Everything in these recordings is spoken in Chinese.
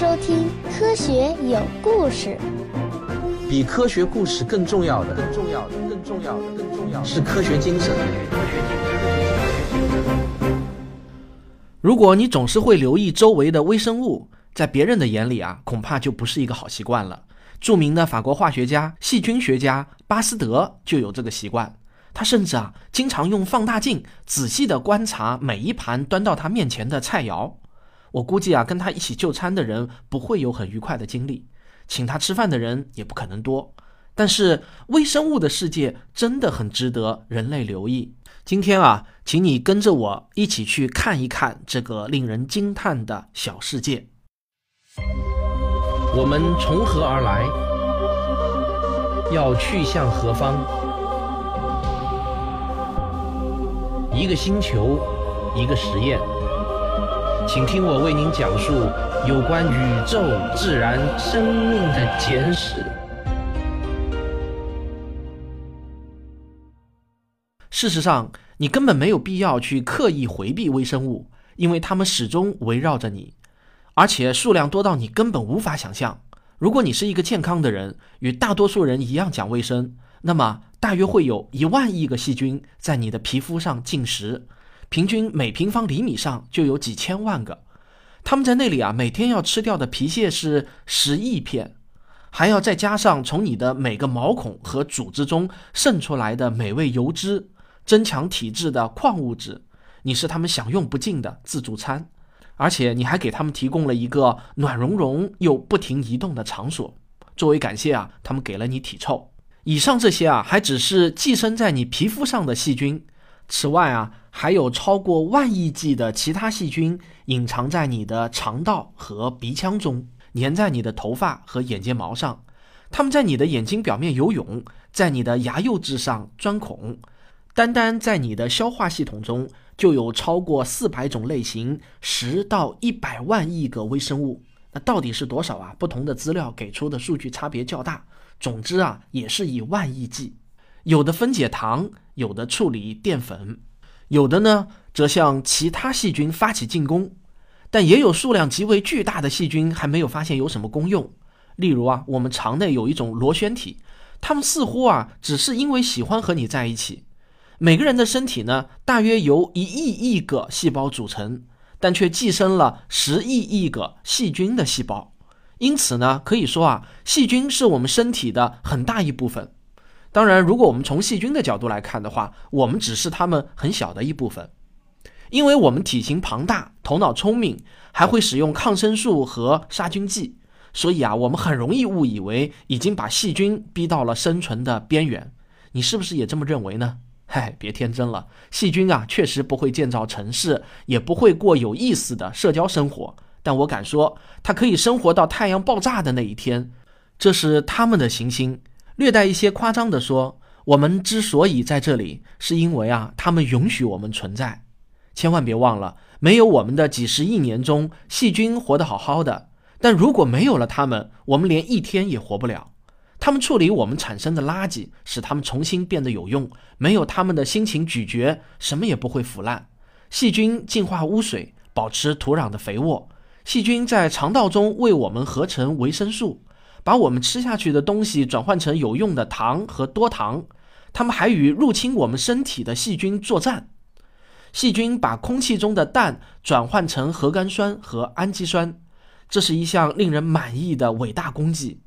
收听《科学有故事》。比科学故事更重要的，更重要的，更重要的，更重要的是科学精神。如果你总是会留意周围的微生物，在别人的眼里啊，恐怕就不是一个好习惯了。著名的法国化学家、细菌学家巴斯德就有这个习惯，他甚至啊，经常用放大镜仔细地观察每一盘端到他面前的菜肴。我估计啊，跟他一起就餐的人不会有很愉快的经历，请他吃饭的人也不可能多。但是微生物的世界真的很值得人类留意。今天啊，请你跟着我一起去看一看这个令人惊叹的小世界。我们从何而来？要去向何方？一个星球，一个实验。请听我为您讲述有关宇宙、自然、生命的简史。事实上，你根本没有必要去刻意回避微生物，因为它们始终围绕着你，而且数量多到你根本无法想象。如果你是一个健康的人，与大多数人一样讲卫生，那么大约会有一万亿个细菌在你的皮肤上进食。平均每平方厘米上就有几千万个，他们在那里啊，每天要吃掉的皮屑是十亿片，还要再加上从你的每个毛孔和组织中渗出来的美味油脂、增强体质的矿物质，你是他们享用不尽的自助餐，而且你还给他们提供了一个暖融融又不停移动的场所。作为感谢啊，他们给了你体臭。以上这些啊，还只是寄生在你皮肤上的细菌。此外啊，还有超过万亿计的其他细菌隐藏在你的肠道和鼻腔中，粘在你的头发和眼睫毛上。它们在你的眼睛表面游泳，在你的牙釉质上钻孔。单单在你的消化系统中，就有超过四百种类型、十到一百万亿个微生物。那到底是多少啊？不同的资料给出的数据差别较大。总之啊，也是以万亿计。有的分解糖。有的处理淀粉，有的呢则向其他细菌发起进攻，但也有数量极为巨大的细菌还没有发现有什么功用。例如啊，我们肠内有一种螺旋体，它们似乎啊只是因为喜欢和你在一起。每个人的身体呢，大约由一亿亿个细胞组成，但却寄生了十亿亿个细菌的细胞。因此呢，可以说啊，细菌是我们身体的很大一部分。当然，如果我们从细菌的角度来看的话，我们只是它们很小的一部分，因为我们体型庞大、头脑聪明，还会使用抗生素和杀菌剂，所以啊，我们很容易误以为已经把细菌逼到了生存的边缘。你是不是也这么认为呢？嗨，别天真了，细菌啊，确实不会建造城市，也不会过有意思的社交生活，但我敢说，它可以生活到太阳爆炸的那一天，这是他们的行星。略带一些夸张地说，我们之所以在这里，是因为啊，他们允许我们存在。千万别忘了，没有我们的几十亿年中，细菌活得好好的。但如果没有了它们，我们连一天也活不了。他们处理我们产生的垃圾，使它们重新变得有用。没有他们的辛勤咀嚼，什么也不会腐烂。细菌净化污水，保持土壤的肥沃。细菌在肠道中为我们合成维生素。把我们吃下去的东西转换成有用的糖和多糖，它们还与入侵我们身体的细菌作战。细菌把空气中的氮转换成核苷酸和氨基酸，这是一项令人满意的伟大功绩。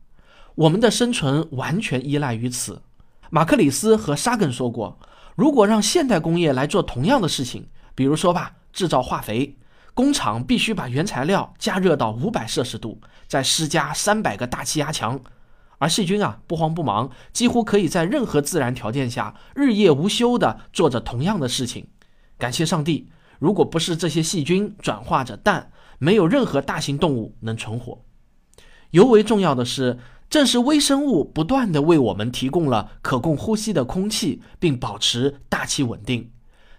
我们的生存完全依赖于此。马克里斯和沙根说过，如果让现代工业来做同样的事情，比如说吧，制造化肥。工厂必须把原材料加热到五百摄氏度，再施加三百个大气压强，而细菌啊不慌不忙，几乎可以在任何自然条件下日夜无休地做着同样的事情。感谢上帝，如果不是这些细菌转化着氮，没有任何大型动物能存活。尤为重要的是，正是微生物不断地为我们提供了可供呼吸的空气，并保持大气稳定。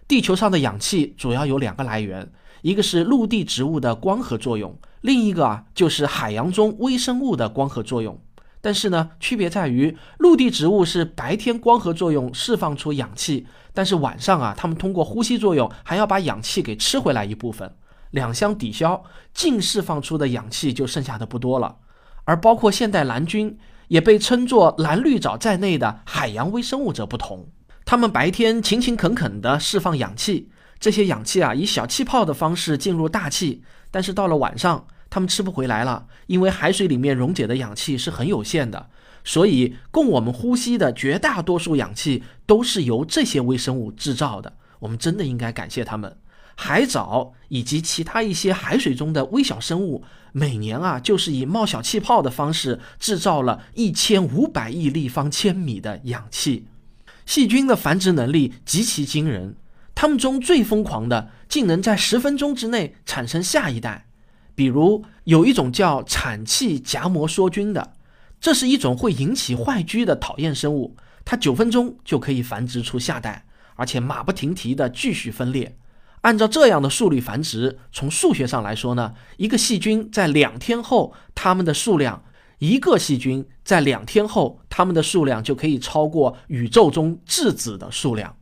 地球上的氧气主要有两个来源。一个是陆地植物的光合作用，另一个啊就是海洋中微生物的光合作用。但是呢，区别在于陆地植物是白天光合作用释放出氧气，但是晚上啊，它们通过呼吸作用还要把氧气给吃回来一部分。两相抵消，净释放出的氧气就剩下的不多了。而包括现代蓝菌，也被称作蓝绿藻在内的海洋微生物则不同，它们白天勤勤恳恳地释放氧气，这些氧气啊以小气泡的方式进入大气，但是到了晚上，它们吃不回来了，因为海水里面溶解的氧气是很有限的。所以，供我们呼吸的绝大多数氧气都是由这些微生物制造的。我们真的应该感谢它们。海藻以及其他一些海水中的微小生物，每年啊，就是以冒小气泡的方式制造了一千五百亿立方千米的氧气。细菌的繁殖能力极其惊人，它们中最疯狂的，竟能在十分钟之内产生下一代。比如，有一种叫产气荚膜梭菌的。这是一种会引起坏疽的讨厌生物，它九分钟就可以繁殖出下代，而且马不停蹄地继续分裂。按照这样的速率繁殖，从数学上来说呢，一个细菌在两天后，它们的数量，一个细菌在两天后，它们的数量就可以超过宇宙中质子的数量。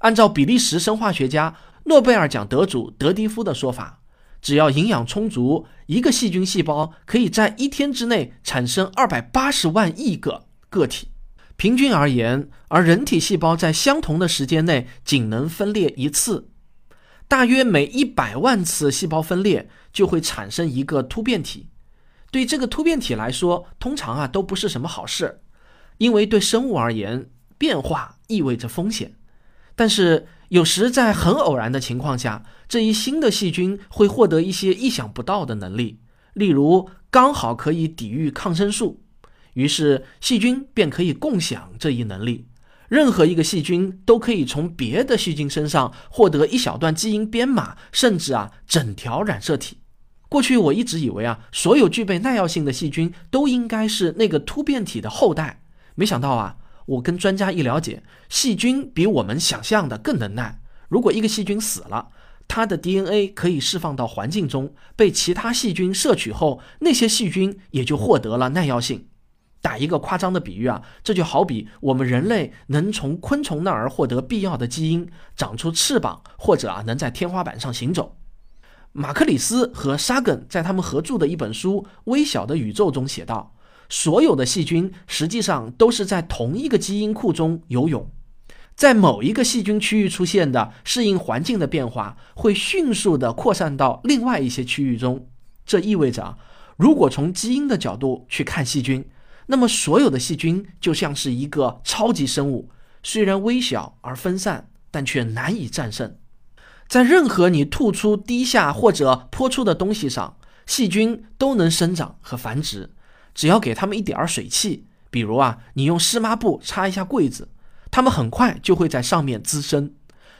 按照比利时生化学家、诺贝尔奖得主德迪夫的说法。只要营养充足，一个细菌细胞可以在一天之内产生二百八十万亿个个体。平均而言，而人体细胞在相同的时间内仅能分裂一次，大约每一百万次细胞分裂就会产生一个突变体。对这个突变体来说，通常啊都不是什么好事，因为对生物而言，变化意味着风险。但是有时在很偶然的情况下，这一新的细菌会获得一些意想不到的能力，例如刚好可以抵御抗生素，于是细菌便可以共享这一能力。任何一个细菌都可以从别的细菌身上获得一小段基因编码，甚至啊整条染色体。过去我一直以为啊，所有具备耐药性的细菌都应该是那个突变体的后代，没想到啊，我跟专家一了解，细菌比我们想象的更能耐。如果一个细菌死了，它的 DNA 可以释放到环境中，被其他细菌摄取后，那些细菌也就获得了耐药性。打一个夸张的比喻啊，这就好比我们人类能从昆虫那儿获得必要的基因，长出翅膀，或者啊能在天花板上行走。马克里斯和沙根在他们合著的一本书《微小的宇宙》中写道：“所有的细菌实际上都是在同一个基因库中游泳。”在某一个细菌区域出现的适应环境的变化，会迅速地扩散到另外一些区域中。这意味着，如果从基因的角度去看细菌，那么所有的细菌就像是一个超级生物，虽然微小而分散，但却难以战胜。在任何你吐出、滴下或者泼出的东西上，细菌都能生长和繁殖。只要给它们一点儿水汽，比如啊，你用湿抹布擦一下柜子。它们很快就会在上面滋生，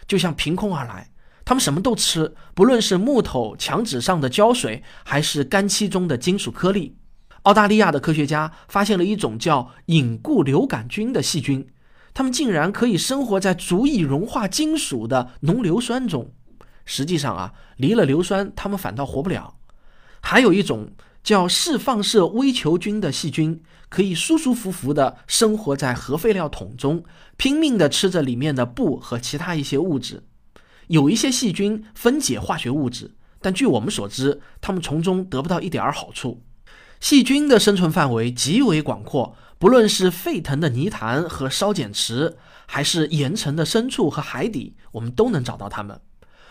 就像凭空而来。它们什么都吃，不论是木头、墙纸上的胶水，还是干漆中的金属颗粒。澳大利亚的科学家发现了一种叫隐固硫杆菌的细菌，它们竟然可以生活在足以融化金属的浓硫酸中。实际上啊，离了硫酸，它们反倒活不了。还有一种叫释放射微球菌的细菌。可以舒舒服服地生活在核废料桶中，拼命地吃着里面的布和其他一些物质。有一些细菌分解化学物质，但据我们所知，它们从中得不到一点儿好处。细菌的生存范围极为广阔，不论是沸腾的泥潭和烧碱池，还是盐层的深处和海底，我们都能找到它们。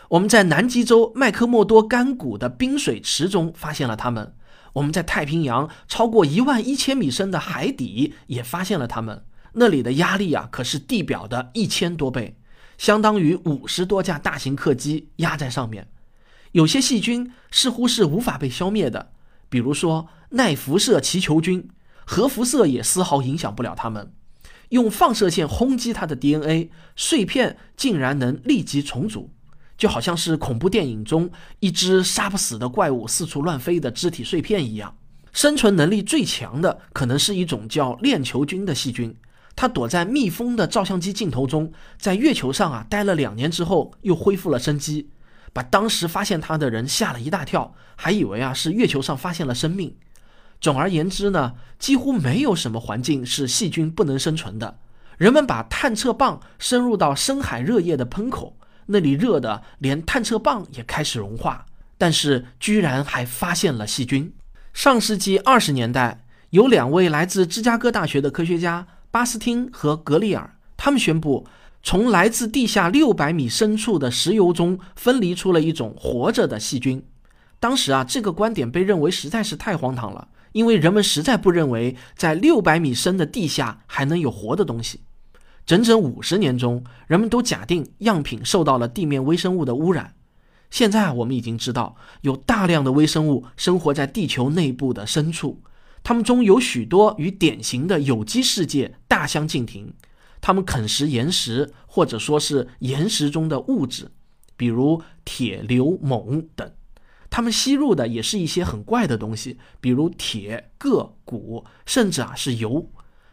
我们在南极洲麦克默多干谷的冰水池中发现了它们。我们在太平洋超过一万一千米深的海底也发现了它们，那里的压力啊可是地表的一千多倍，相当于五十多架大型客机压在上面。有些细菌似乎是无法被消灭的，比如说耐辐射祈球菌，核辐射也丝毫影响不了它们。用放射线轰击它的 DNA 碎片，竟然能立即重组。就好像是恐怖电影中一只杀不死的怪物四处乱飞的肢体碎片一样。生存能力最强的可能是一种叫链球菌的细菌，它躲在密封的照相机镜头中，在月球上啊待了两年之后又恢复了生机，把当时发现它的人吓了一大跳，还以为啊是月球上发现了生命。总而言之呢，几乎没有什么环境是细菌不能生存的。人们把探测棒深入到深海热液的喷口。那里热的连探测棒也开始融化，但是居然还发现了细菌。上世纪二十年代，有两位来自芝加哥大学的科学家巴斯汀和格里尔，他们宣布从来自地下六百米深处的石油中分离出了一种活着的细菌。当时啊，这个观点被认为实在是太荒唐了，因为人们实在不认为在六百米深的地下还能有活的东西。整整五十年中，人们都假定样品受到了地面微生物的污染。现在我们已经知道，有大量的微生物生活在地球内部的深处，它们中有许多与典型的有机世界大相径庭。它们啃食岩石，或者说是岩石中的物质，比如铁、硫、锰等。它们吸入的也是一些很怪的东西，比如铁、铬、钴，甚至啊是油。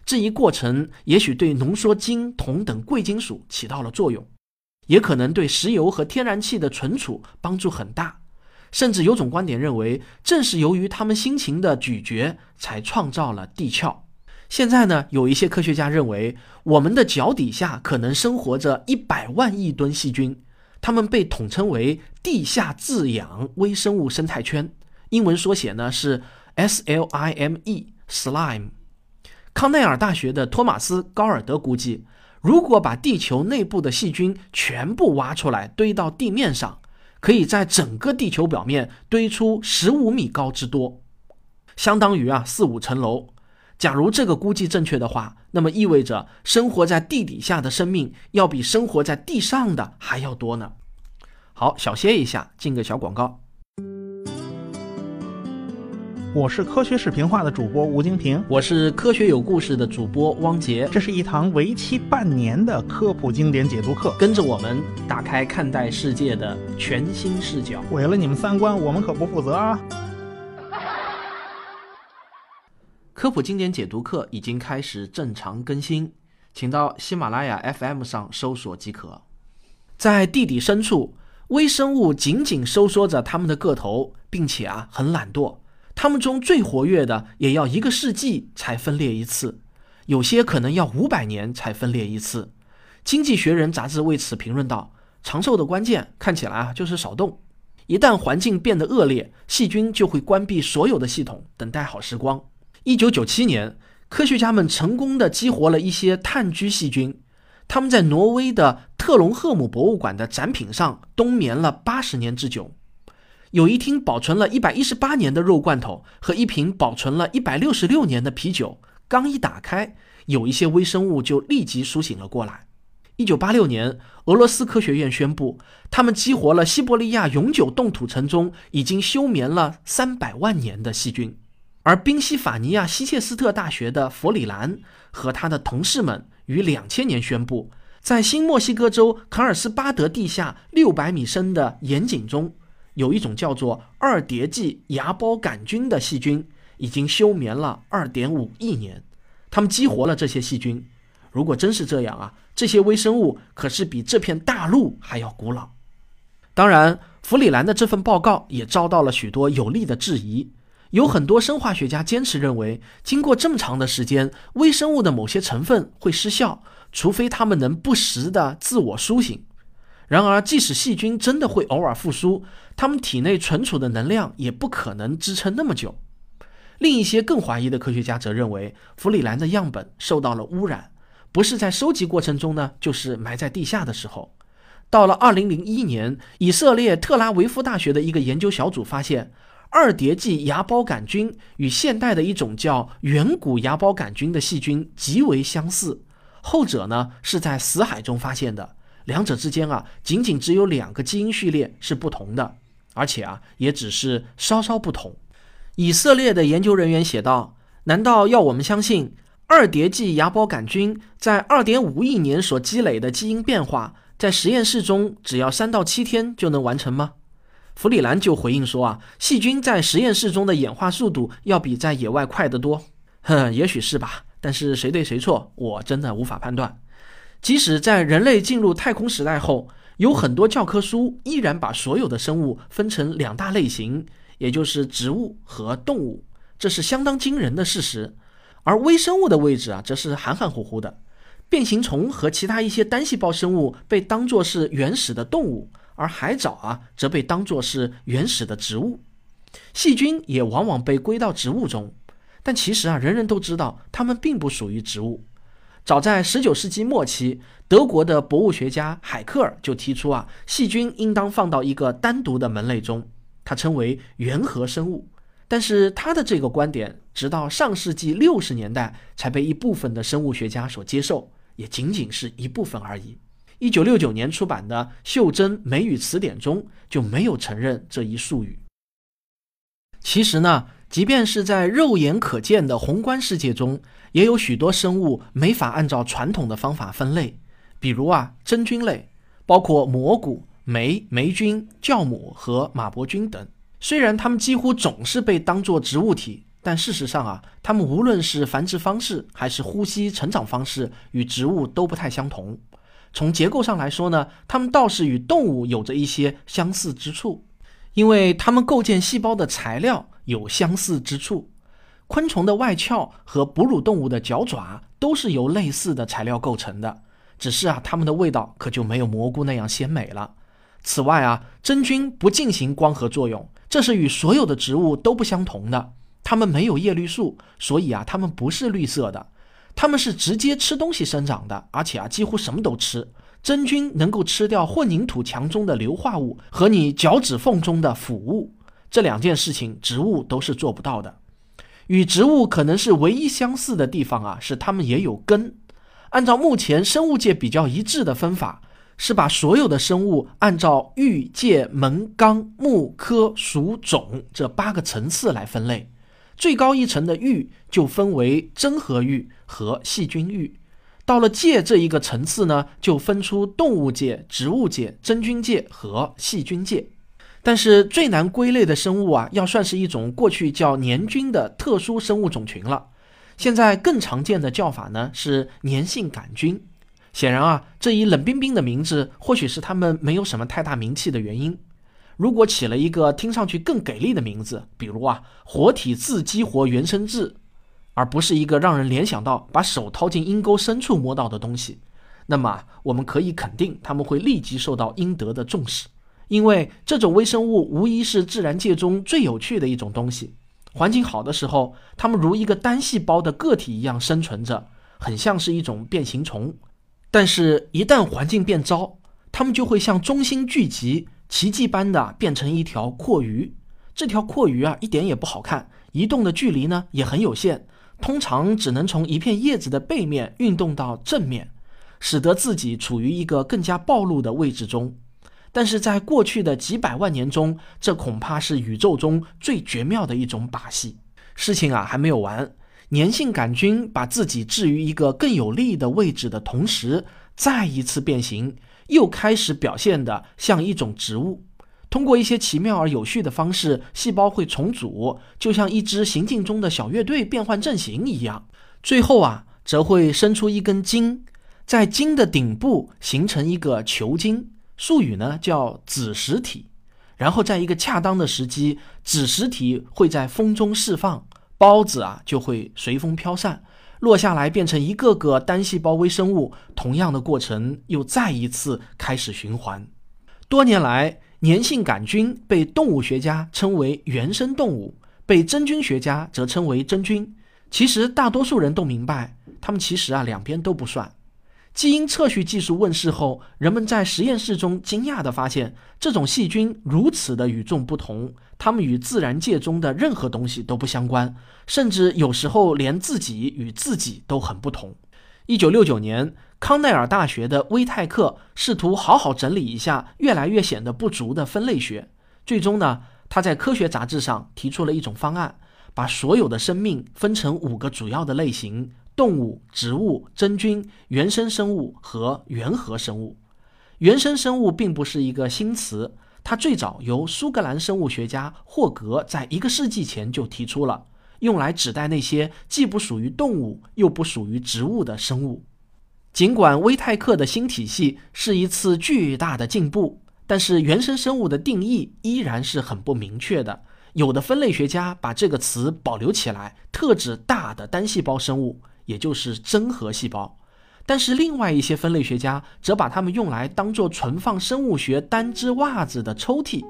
这一过程也许对浓缩金、铜等贵金属起到了作用，也可能对石油和天然气的存储帮助很大。甚至有种观点认为，正是由于他们辛勤的咀嚼，才创造了地壳。现在呢，有一些科学家认为，我们的脚底下可能生活着一百万亿吨细菌，它们被统称为地下自养微生物生态圈，英文缩写呢是 SLIME（Slime）。康奈尔大学的托马斯·高尔德估计，如果把地球内部的细菌全部挖出来堆到地面上，可以在整个地球表面堆出十五米高之多，相当于啊四五层楼。假如这个估计正确的话，那么意味着生活在地底下的生命要比生活在地上的还要多呢。好，小歇一下，进个小广告。我是科学视频化的主播吴京平，我是科学有故事的主播汪杰。这是一堂为期半年的科普经典解读课，跟着我们打开看待世界的全新视角。毁了你们三观，我们可不负责啊！科普经典解读课已经开始正常更新，请到喜马拉雅 FM 上搜索即可。在地底深处，微生物紧紧收缩着它们的个头，并且啊很懒惰。它们中最活跃的也要一个世纪才分裂一次，有些可能要五百年才分裂一次。经济学人杂志为此评论道：“长寿的关键看起来啊就是少动。一旦环境变得恶劣，细菌就会关闭所有的系统，等待好时光。”一九九七年，科学家们成功的激活了一些炭疽细菌，他们在挪威的特隆赫姆博物馆的展品上冬眠了八十年之久。有一听保存了一百一十八年的肉罐头和一瓶保存了一百六十六年的啤酒，刚一打开，有一些微生物就立即苏醒了过来。一九八六年，俄罗斯科学院宣布，他们激活了西伯利亚永久冻土层中已经休眠了三百万年的细菌。而宾夕法尼亚希切斯特大学的弗里兰和他的同事们于两千年宣布，在新墨西哥州卡尔斯巴德地下六百米深的盐井中。有一种叫做二叠纪芽孢杆菌的细菌，已经休眠了二点五亿年。他们激活了这些细菌。如果真是这样啊，这些微生物可是比这片大陆还要古老。当然，弗里兰的这份报告也遭到了许多有力的质疑。有很多生化学家坚持认为，经过这么长的时间，微生物的某些成分会失效，除非它们能不时的自我苏醒。然而，即使细菌真的会偶尔复苏，它们体内存储的能量也不可能支撑那么久。另一些更怀疑的科学家则认为，弗里兰的样本受到了污染，不是在收集过程中呢，就是埋在地下的时候。到了2001年，以色列特拉维夫大学的一个研究小组发现，二叠纪芽孢杆菌与现代的一种叫远古芽孢杆菌的细菌极为相似，后者呢是在死海中发现的。两者之间啊，仅仅只有两个基因序列是不同的，而且啊，也只是稍稍不同。以色列的研究人员写道：“难道要我们相信二叠纪芽孢杆菌在二点五亿年所积累的基因变化，在实验室中只要三到七天就能完成吗？”弗里兰就回应说：“啊，细菌在实验室中的演化速度要比在野外快得多。”哼，也许是吧，但是谁对谁错，我真的无法判断。即使在人类进入太空时代后，有很多教科书依然把所有的生物分成两大类型，也就是植物和动物，这是相当惊人的事实。而微生物的位置啊，则是含含糊糊的。变形虫和其他一些单细胞生物被当作是原始的动物，而海藻啊则被当作是原始的植物。细菌也往往被归到植物中，但其实啊，人人都知道它们并不属于植物。早在19世纪末期，德国的博物学家海克尔就提出啊，细菌应当放到一个单独的门类中，他称为原核生物。但是他的这个观点，直到上世纪六十年代才被一部分的生物学家所接受，也仅仅是一部分而已。一九六九年出版的《袖珍美语词典》中就没有承认这一术语。其实呢，即便是在肉眼可见的宏观世界中，也有许多生物没法按照传统的方法分类，比如啊，真菌类，包括蘑菇、霉、霉菌、酵母和马伯菌等。虽然它们几乎总是被当作植物体，但事实上啊，它们无论是繁殖方式还是呼吸成长方式，与植物都不太相同。从结构上来说呢，它们倒是与动物有着一些相似之处，因为它们构建细胞的材料有相似之处。昆虫的外壳和哺乳动物的脚爪都是由类似的材料构成的，只是啊，它们的味道可就没有蘑菇那样鲜美了。此外啊，真菌不进行光合作用。这是与所有的植物都不相同的，它们没有叶绿素，所以啊，它们不是绿色的，它们是直接吃东西生长的，而且啊，几乎什么都吃。真菌能够吃掉混凝土墙中的硫化物和你脚趾缝中的腐物，这两件事情植物都是做不到的。与植物可能是唯一相似的地方啊，是它们也有根。按照目前生物界比较一致的分法。是把所有的生物按照玉界门纲目科属种这八个层次来分类，最高一层的玉就分为真核玉和细菌玉，到了界这一个层次呢，就分出动物界、植物界、真菌界和细菌界。但是最难归类的生物啊，要算是一种过去叫黏菌的特殊生物种群了。现在更常见的叫法呢是粘性杆菌。显然啊，这一冷冰冰的名字，或许是他们没有什么太大名气的原因。如果起了一个听上去更给力的名字，比如啊“活体自激活原生质”，而不是一个让人联想到把手掏进阴沟深处摸到的东西，那么我们可以肯定他们会立即受到应得的重视。因为这种微生物无疑是自然界中最有趣的一种东西。环境好的时候，它们如一个单细胞的个体一样生存着，很像是一种变形虫。但是，一旦环境变糟，它们就会向中心聚集，奇迹般的变成一条阔鱼。这条阔鱼啊，一点也不好看，移动的距离呢也很有限，通常只能从一片叶子的背面运动到正面，使得自己处于一个更加暴露的位置中。但是在过去的几百万年中，这恐怕是宇宙中最绝妙的一种把戏。事情啊，还没有完。粘性杆菌把自己置于一个更有利的位置的同时，再一次变形，又开始表现的像一种植物。通过一些奇妙而有序的方式，细胞会重组，就像一支行进中的小乐队变换阵型一样。最后啊，则会生出一根茎，在茎的顶部形成一个球茎，术语呢叫子实体。然后在一个恰当的时机，子实体会在风中释放。孢子啊，就会随风飘散，落下来变成一个个单细胞微生物。同样的过程又再一次开始循环。多年来，粘性杆菌被动物学家称为原生动物，被真菌学家则称为真菌。其实大多数人都明白，它们其实啊两边都不算。基因测序技术问世后，人们在实验室中惊讶地发现，这种细菌如此的与众不同。它们与自然界中的任何东西都不相关，甚至有时候连自己与自己都很不同。一九六九年，康奈尔大学的威泰克试图好好整理一下越来越显得不足的分类学，最终呢，他在科学杂志上提出了一种方案，把所有的生命分成五个主要的类型。动物、植物、真菌、原生生物和原核生物。原生生物并不是一个新词，它最早由苏格兰生物学家霍格在一个世纪前就提出了，用来指代那些既不属于动物又不属于植物的生物。尽管威泰克的新体系是一次巨大的进步，但是原生生物的定义依然是很不明确的。有的分类学家把这个词保留起来，特指大的单细胞生物。也就是真核细胞，但是另外一些分类学家则把它们用来当做存放生物学单只袜子的抽屉，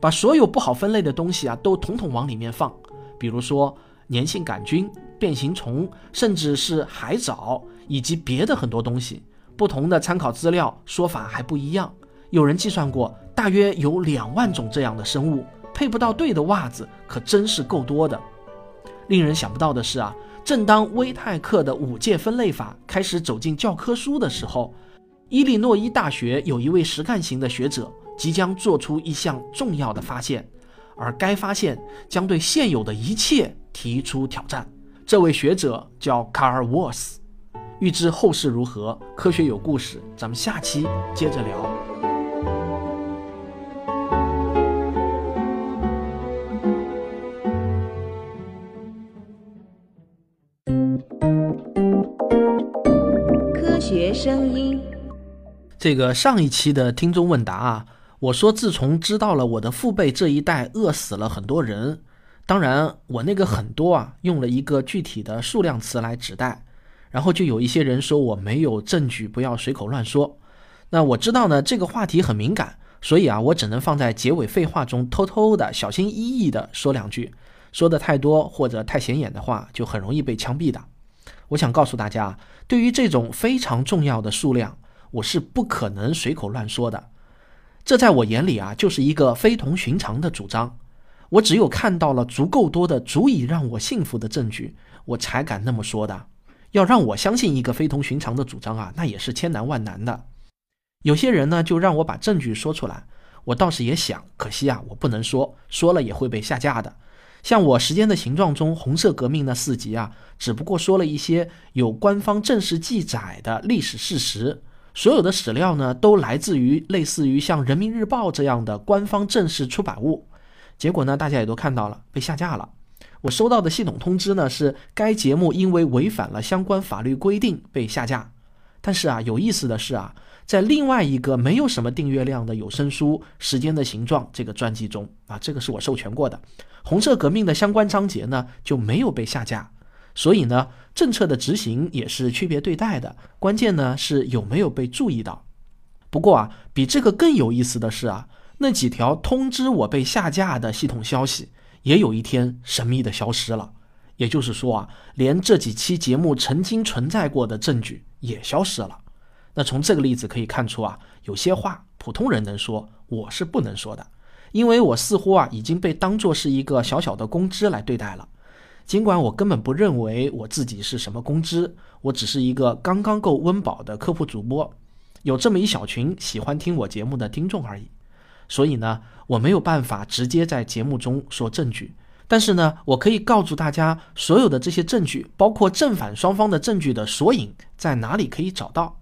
把所有不好分类的东西啊都统统往里面放，比如说粘性杆菌、变形虫，甚至是海藻以及别的很多东西。不同的参考资料说法还不一样，有人计算过，大约有两万种这样的生物，配不到对的袜子可真是够多的。令人想不到的是啊。正当威泰克的五界分类法开始走进教科书的时候，伊利诺伊大学有一位实干型的学者即将做出一项重要的发现，而该发现将对现有的一切提出挑战。这位学者叫卡尔沃斯。欲知后事如何，科学有故事，咱们下期接着聊。学声音，这个上一期的听众问答啊，我说自从知道了我的父辈这一代饿死了很多人，当然我那个很多啊，用了一个具体的数量词来指代，然后就有一些人说我没有证据，不要随口乱说。那我知道呢，这个话题很敏感，所以啊，我只能放在结尾废话中偷偷的、小心翼翼的说两句，说的太多或者太显眼的话，就很容易被枪毙的。我想告诉大家，对于这种非常重要的数量，我是不可能随口乱说的。这在我眼里啊，就是一个非同寻常的主张。我只有看到了足够多的、足以让我信服的证据，我才敢那么说的。要让我相信一个非同寻常的主张啊，那也是千难万难的。有些人呢，就让我把证据说出来，我倒是也想，可惜啊，我不能说，说了也会被下架的。像我《时间的形状》中红色革命那四集啊，只不过说了一些有官方正式记载的历史事实，所有的史料呢都来自于类似于像《人民日报》这样的官方正式出版物。结果呢，大家也都看到了，被下架了。我收到的系统通知呢是该节目因为违反了相关法律规定被下架。但是啊，有意思的是啊，在另外一个没有什么订阅量的有声书《时间的形状》这个专辑中啊，这个是我授权过的。红色革命的相关章节呢就没有被下架，所以呢政策的执行也是区别对待的。关键呢是有没有被注意到。不过啊，比这个更有意思的是啊，那几条通知我被下架的系统消息也有一天神秘的消失了。也就是说啊，连这几期节目曾经存在过的证据也消失了。那从这个例子可以看出啊，有些话普通人能说，我是不能说的。因为我似乎啊已经被当作是一个小小的公知来对待了，尽管我根本不认为我自己是什么公知，我只是一个刚刚够温饱的科普主播，有这么一小群喜欢听我节目的听众而已。所以呢，我没有办法直接在节目中说证据，但是呢，我可以告诉大家，所有的这些证据，包括正反双方的证据的索引在哪里可以找到。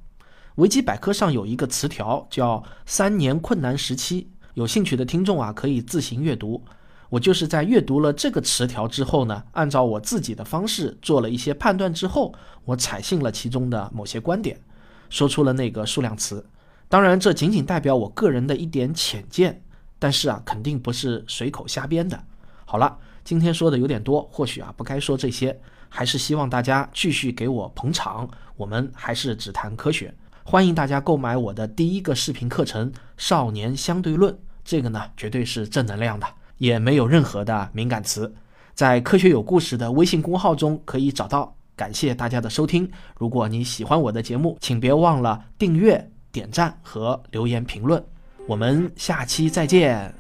维基百科上有一个词条叫“三年困难时期”。有兴趣的听众啊，可以自行阅读。我就是在阅读了这个词条之后呢，按照我自己的方式做了一些判断之后，我采信了其中的某些观点，说出了那个数量词。当然，这仅仅代表我个人的一点浅见，但是啊，肯定不是随口瞎编的。好了，今天说的有点多，或许啊不该说这些，还是希望大家继续给我捧场。我们还是只谈科学。欢迎大家购买我的第一个视频课程《少年相对论》，这个呢绝对是正能量的，也没有任何的敏感词，在科学有故事的微信公号中可以找到。感谢大家的收听，如果你喜欢我的节目，请别忘了订阅、点赞和留言评论。我们下期再见。